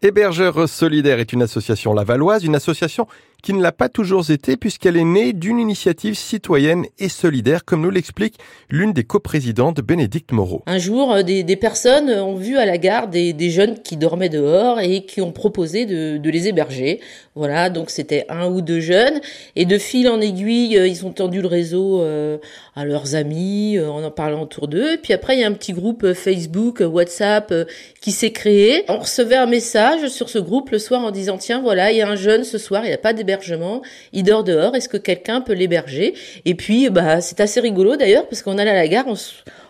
Hébergeurs solidaires est une association lavalloise, une association qui ne l'a pas toujours été puisqu'elle est née d'une initiative citoyenne et solidaire, comme nous l'explique l'une des coprésidentes, Bénédicte Moreau. Un jour, euh, des, personnes ont vu à la gare des, jeunes qui dormaient dehors et qui ont proposé de, les héberger. Voilà, donc c'était un ou deux jeunes. Et de fil en aiguille, euh, ils ont tendu le réseau euh, à leurs amis en en parlant autour d'eux. Et puis après, il y a un petit groupe Facebook, WhatsApp qui s'est créé. On recevait un message sur ce groupe le soir en disant, tiens, voilà, il y a un jeune ce soir, il n'y a pas de il dort dehors, est-ce que quelqu'un peut l'héberger? Et puis, bah, c'est assez rigolo d'ailleurs, parce qu'on allait à la gare, on,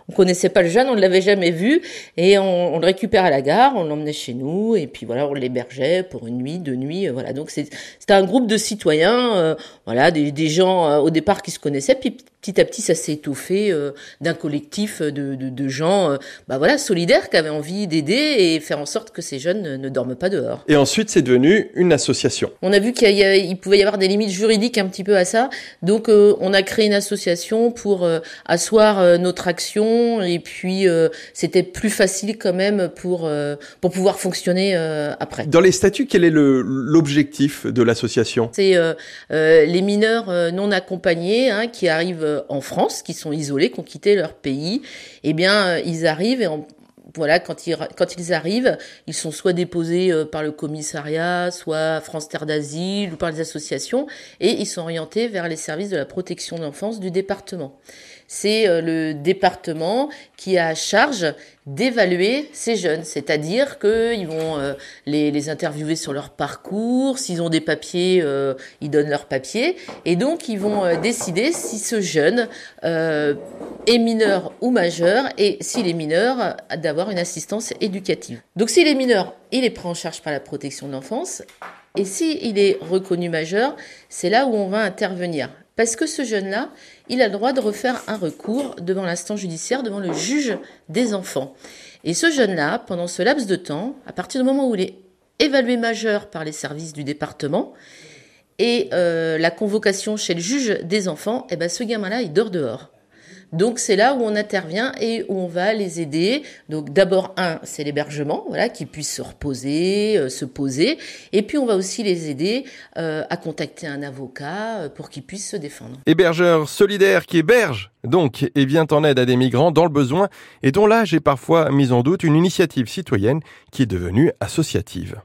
on connaissait pas le jeune, on ne l'avait jamais vu, et on, on, le récupère à la gare, on l'emmenait chez nous, et puis voilà, on l'hébergeait pour une nuit, deux nuits, euh, voilà. Donc c'était un groupe de citoyens, euh, voilà, des, des gens euh, au départ qui se connaissaient, puis petit à petit ça s'est étoffé d'un collectif de, de, de gens, bah voilà, solidaires qui avaient envie d'aider et faire en sorte que ces jeunes ne, dorment pas dehors. Et ensuite c'est devenu une association. On a vu qu'il pouvait y avoir des limites juridiques un petit peu à ça, donc on a créé une association pour asseoir notre action et puis euh, c'était plus facile quand même pour euh, pour pouvoir fonctionner euh, après. Dans les statuts, quel est l'objectif de l'association? C'est les mineurs non accompagnés hein, qui arrivent en France, qui sont isolés, qui ont quitté leur pays. Eh bien, ils arrivent et voilà, quand ils, quand ils arrivent, ils sont soit déposés par le commissariat, soit France Terre d'Asile ou par les associations, et ils sont orientés vers les services de la protection de l'enfance du département c'est euh, le département qui a charge d'évaluer ces jeunes, c'est-à-dire qu'ils vont euh, les, interviewer sur leur parcours, s'ils ont des papiers, euh, ils donnent leurs papiers, et donc ils vont décider si ce jeune est mineur ou majeur, et s'il est mineur, d'avoir une assistance éducative. Donc s'il est mineur, il est pris en charge par la protection de l'enfance, et s'il est reconnu majeur, c'est là où on va intervenir. Parce que ce jeune-là, il a le droit de refaire un recours devant l'instant judiciaire, devant le juge des enfants. Et ce jeune-là, pendant ce laps de temps, à partir du moment où il est évalué majeur par les services du département, et euh, la convocation chez le juge des enfants, eh ben ce gamin-là, il dort dehors. Donc c'est là où on intervient et où on va les aider. Donc d'abord un, c'est l'hébergement, voilà, qu'ils puissent se reposer, euh, se poser, et puis on va aussi les aider euh, à contacter un avocat euh, pour qu'ils puissent se défendre. Hébergeur solidaire qui héberge donc et vient en aide à des migrants dans le besoin et dont l'âge est parfois mis en doute une initiative citoyenne qui est devenue associative.